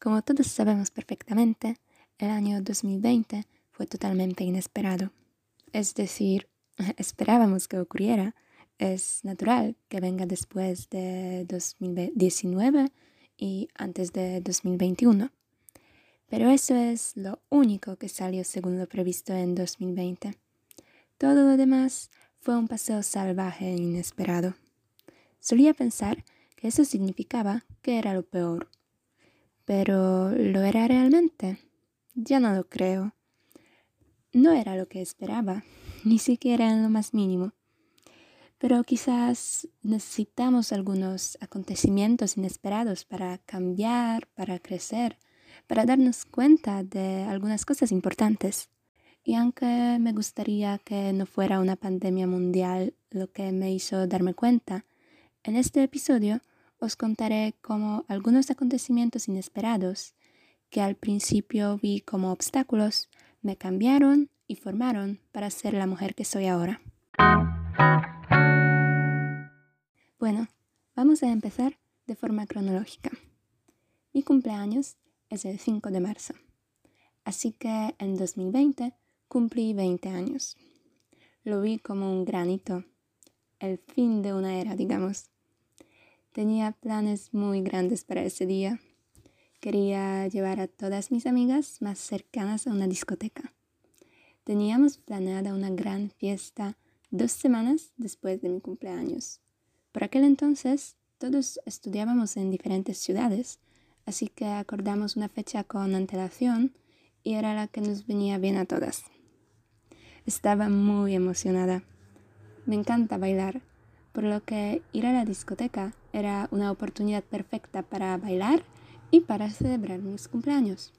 Como todos sabemos perfectamente, el año 2020 fue totalmente inesperado. Es decir, esperábamos que ocurriera. Es natural que venga después de 2019 y antes de 2021. Pero eso es lo único que salió según lo previsto en 2020. Todo lo demás fue un paseo salvaje e inesperado. Solía pensar que eso significaba que era lo peor. Pero ¿lo era realmente? Ya no lo creo. No era lo que esperaba, ni siquiera en lo más mínimo. Pero quizás necesitamos algunos acontecimientos inesperados para cambiar, para crecer, para darnos cuenta de algunas cosas importantes. Y aunque me gustaría que no fuera una pandemia mundial lo que me hizo darme cuenta, en este episodio os contaré cómo algunos acontecimientos inesperados que al principio vi como obstáculos me cambiaron y formaron para ser la mujer que soy ahora. Bueno, vamos a empezar de forma cronológica. Mi cumpleaños es el 5 de marzo, así que en 2020 cumplí 20 años. Lo vi como un granito, el fin de una era, digamos. Tenía planes muy grandes para ese día. Quería llevar a todas mis amigas más cercanas a una discoteca. Teníamos planeada una gran fiesta dos semanas después de mi cumpleaños. Por aquel entonces todos estudiábamos en diferentes ciudades, así que acordamos una fecha con antelación y era la que nos venía bien a todas. Estaba muy emocionada. Me encanta bailar, por lo que ir a la discoteca era una oportunidad perfecta para bailar y para celebrar mis cumpleaños.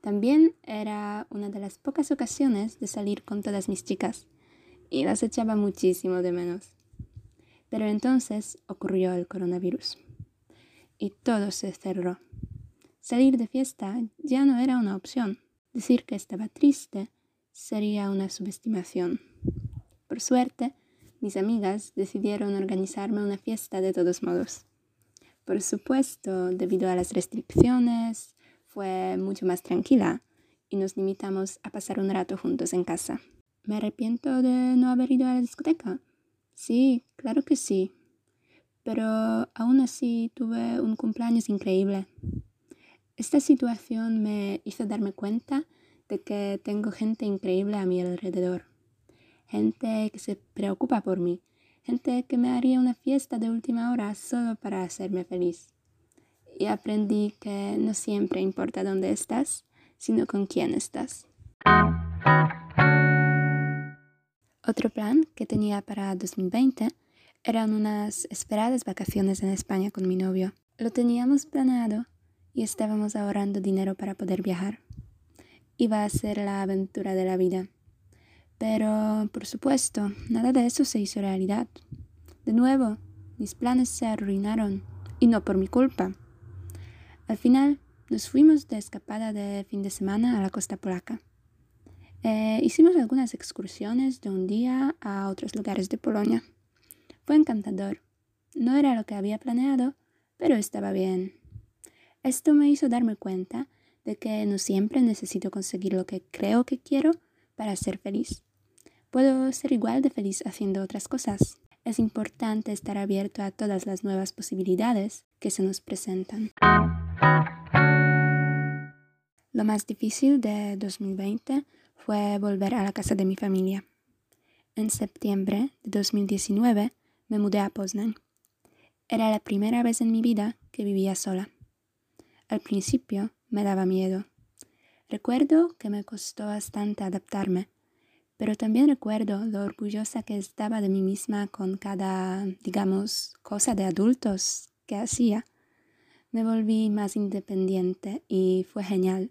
También era una de las pocas ocasiones de salir con todas mis chicas y las echaba muchísimo de menos. Pero entonces ocurrió el coronavirus y todo se cerró. Salir de fiesta ya no era una opción. Decir que estaba triste sería una subestimación. Por suerte, mis amigas decidieron organizarme una fiesta de todos modos. Por supuesto, debido a las restricciones, fue mucho más tranquila y nos limitamos a pasar un rato juntos en casa. ¿Me arrepiento de no haber ido a la discoteca? Sí, claro que sí. Pero aún así tuve un cumpleaños increíble. Esta situación me hizo darme cuenta de que tengo gente increíble a mi alrededor. Gente que se preocupa por mí. Gente que me haría una fiesta de última hora solo para hacerme feliz. Y aprendí que no siempre importa dónde estás, sino con quién estás. Otro plan que tenía para 2020 eran unas esperadas vacaciones en España con mi novio. Lo teníamos planeado y estábamos ahorrando dinero para poder viajar iba a ser la aventura de la vida. Pero, por supuesto, nada de eso se hizo realidad. De nuevo, mis planes se arruinaron, y no por mi culpa. Al final, nos fuimos de escapada de fin de semana a la costa polaca. Eh, hicimos algunas excursiones de un día a otros lugares de Polonia. Fue encantador. No era lo que había planeado, pero estaba bien. Esto me hizo darme cuenta de que no siempre necesito conseguir lo que creo que quiero para ser feliz. Puedo ser igual de feliz haciendo otras cosas. Es importante estar abierto a todas las nuevas posibilidades que se nos presentan. Lo más difícil de 2020 fue volver a la casa de mi familia. En septiembre de 2019 me mudé a Poznan. Era la primera vez en mi vida que vivía sola. Al principio me daba miedo. Recuerdo que me costó bastante adaptarme, pero también recuerdo lo orgullosa que estaba de mí misma con cada, digamos, cosa de adultos que hacía. Me volví más independiente y fue genial.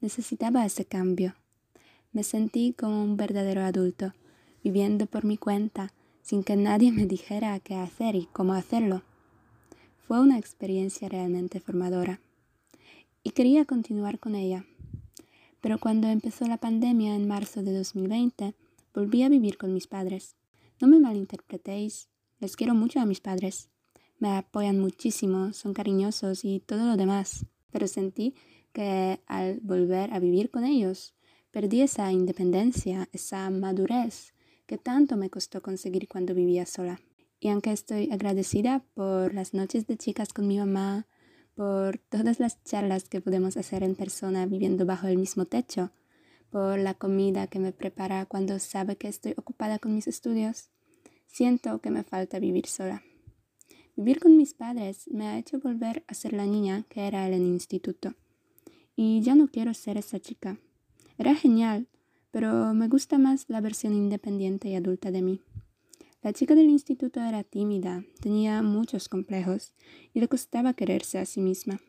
Necesitaba ese cambio. Me sentí como un verdadero adulto, viviendo por mi cuenta, sin que nadie me dijera qué hacer y cómo hacerlo. Fue una experiencia realmente formadora y quería continuar con ella. Pero cuando empezó la pandemia en marzo de 2020, volví a vivir con mis padres. No me malinterpretéis, les quiero mucho a mis padres. Me apoyan muchísimo, son cariñosos y todo lo demás. pero sentí que al volver a vivir con ellos, perdí esa independencia, esa madurez que tanto me costó conseguir cuando vivía sola. Y aunque estoy agradecida por las noches de chicas con mi mamá, por todas las charlas que podemos hacer en persona viviendo bajo el mismo techo, por la comida que me prepara cuando sabe que estoy ocupada con mis estudios, siento que me falta vivir sola. Vivir con mis padres me ha hecho volver a ser la niña que era en el instituto. Y ya no quiero ser esa chica. Era genial, pero me gusta más la versión independiente y adulta de mí. La chica del instituto era tímida, tenía muchos complejos y le costaba quererse a sí misma.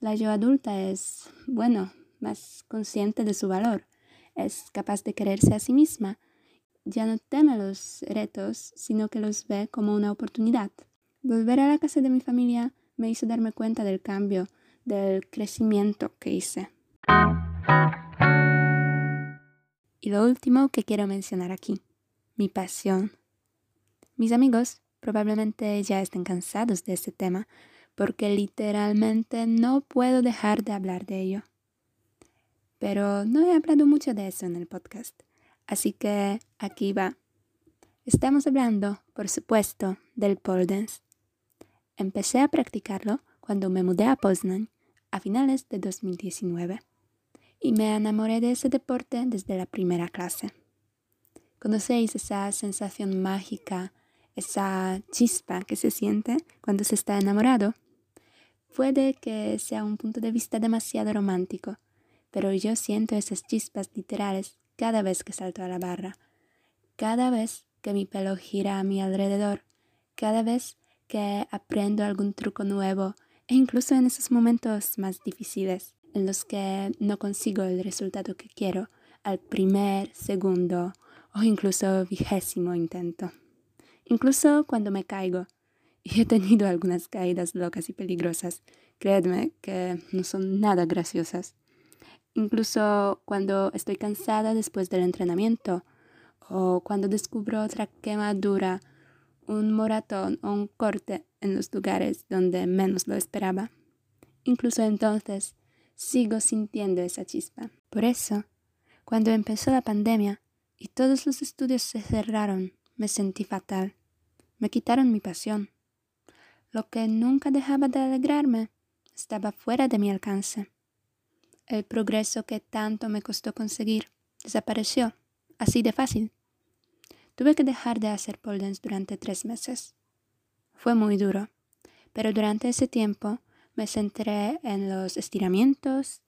La yo adulta es, bueno, más consciente de su valor, es capaz de quererse a sí misma, ya no teme los retos, sino que los ve como una oportunidad. Volver a la casa de mi familia me hizo darme cuenta del cambio, del crecimiento que hice. Y lo último que quiero mencionar aquí, mi pasión. Mis amigos probablemente ya estén cansados de este tema porque literalmente no puedo dejar de hablar de ello. Pero no he hablado mucho de eso en el podcast, así que aquí va. Estamos hablando, por supuesto, del pole dance. Empecé a practicarlo cuando me mudé a Poznan a finales de 2019 y me enamoré de ese deporte desde la primera clase. ¿Conocéis esa sensación mágica, esa chispa que se siente cuando se está enamorado? Puede que sea un punto de vista demasiado romántico, pero yo siento esas chispas literales cada vez que salto a la barra, cada vez que mi pelo gira a mi alrededor, cada vez que aprendo algún truco nuevo e incluso en esos momentos más difíciles en los que no consigo el resultado que quiero al primer, segundo o incluso vigésimo intento. Incluso cuando me caigo, y he tenido algunas caídas locas y peligrosas, créedme que no son nada graciosas. Incluso cuando estoy cansada después del entrenamiento o cuando descubro otra quemadura un moratón o un corte en los lugares donde menos lo esperaba. Incluso entonces sigo sintiendo esa chispa. Por eso, cuando empezó la pandemia y todos los estudios se cerraron, me sentí fatal. Me quitaron mi pasión. Lo que nunca dejaba de alegrarme estaba fuera de mi alcance. El progreso que tanto me costó conseguir desapareció, así de fácil. Tuve que dejar de hacer pole dance durante tres meses. Fue muy duro, pero durante ese tiempo me centré en los estiramientos,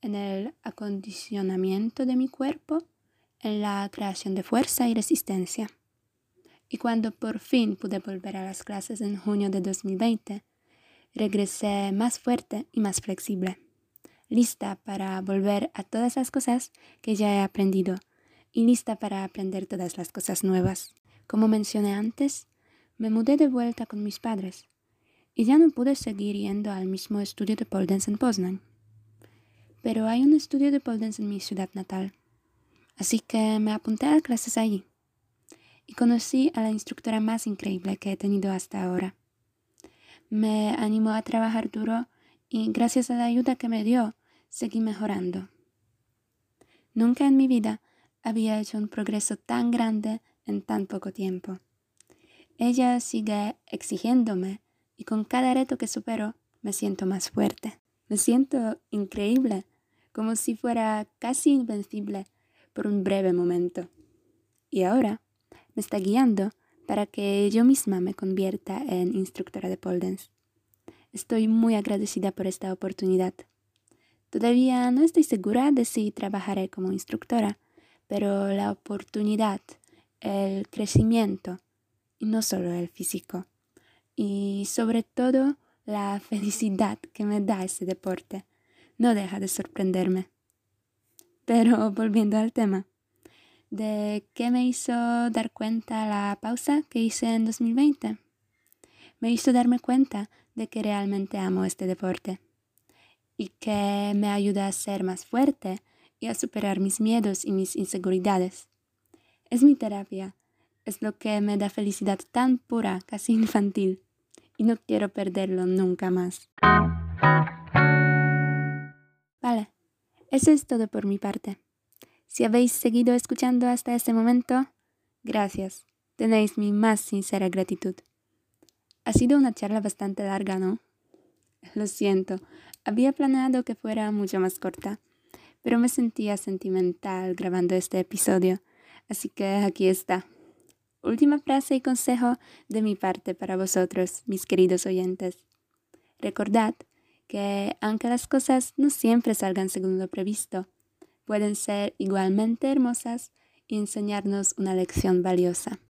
en el acondicionamiento de mi cuerpo, en la creación de fuerza y resistencia. Y cuando por fin pude volver a las clases en junio de 2020, regresé más fuerte y más flexible, lista para volver a todas las cosas que ya he aprendido y lista para aprender todas las cosas nuevas. Como mencioné antes, me mudé de vuelta con mis padres y ya no pude seguir yendo al mismo estudio de pole en Poznan. Pero hay un estudio de pole en mi ciudad natal, así que me apunté a clases allí conocí a la instructora más increíble que he tenido hasta ahora. Me animó a trabajar duro y gracias a la ayuda que me dio, seguí mejorando. Nunca en mi vida había hecho un progreso tan grande en tan poco tiempo. Ella sigue exigiéndome y con cada reto que supero me siento más fuerte. Me siento increíble, como si fuera casi invencible por un breve momento. Y ahora me está guiando para que yo misma me convierta en instructora de pole. Estoy muy agradecida por esta oportunidad. Todavía no estoy segura de si trabajaré como instructora, pero la oportunidad, el crecimiento, y no solo el físico, y sobre todo la felicidad que me da ese deporte, no deja de sorprenderme. Pero volviendo al tema, ¿de qué me hizo dar cuenta la pausa que hice en 2020? Me hizo darme cuenta de que realmente amo este deporte y que me ayuda a ser más fuerte, y a superar mis miedos y mis inseguridades. Es mi terapia, es lo que me da felicidad tan pura, casi infantil, y no quiero perderlo nunca más. Eso es todo por mi parte. Si habéis seguido escuchando hasta este momento, gracias. Tenéis mi más sincera gratitud. Ha sido una charla bastante larga, ¿no? Lo siento, había planeado que fuera mucho más corta, pero me sentía sentimental grabando este episodio, así que aquí está. Última frase y consejo de mi parte para vosotros, mis queridos oyentes. Recordad que aunque las cosas no siempre salgan según lo previsto, pueden ser igualmente hermosas y enseñarnos una lección valiosa.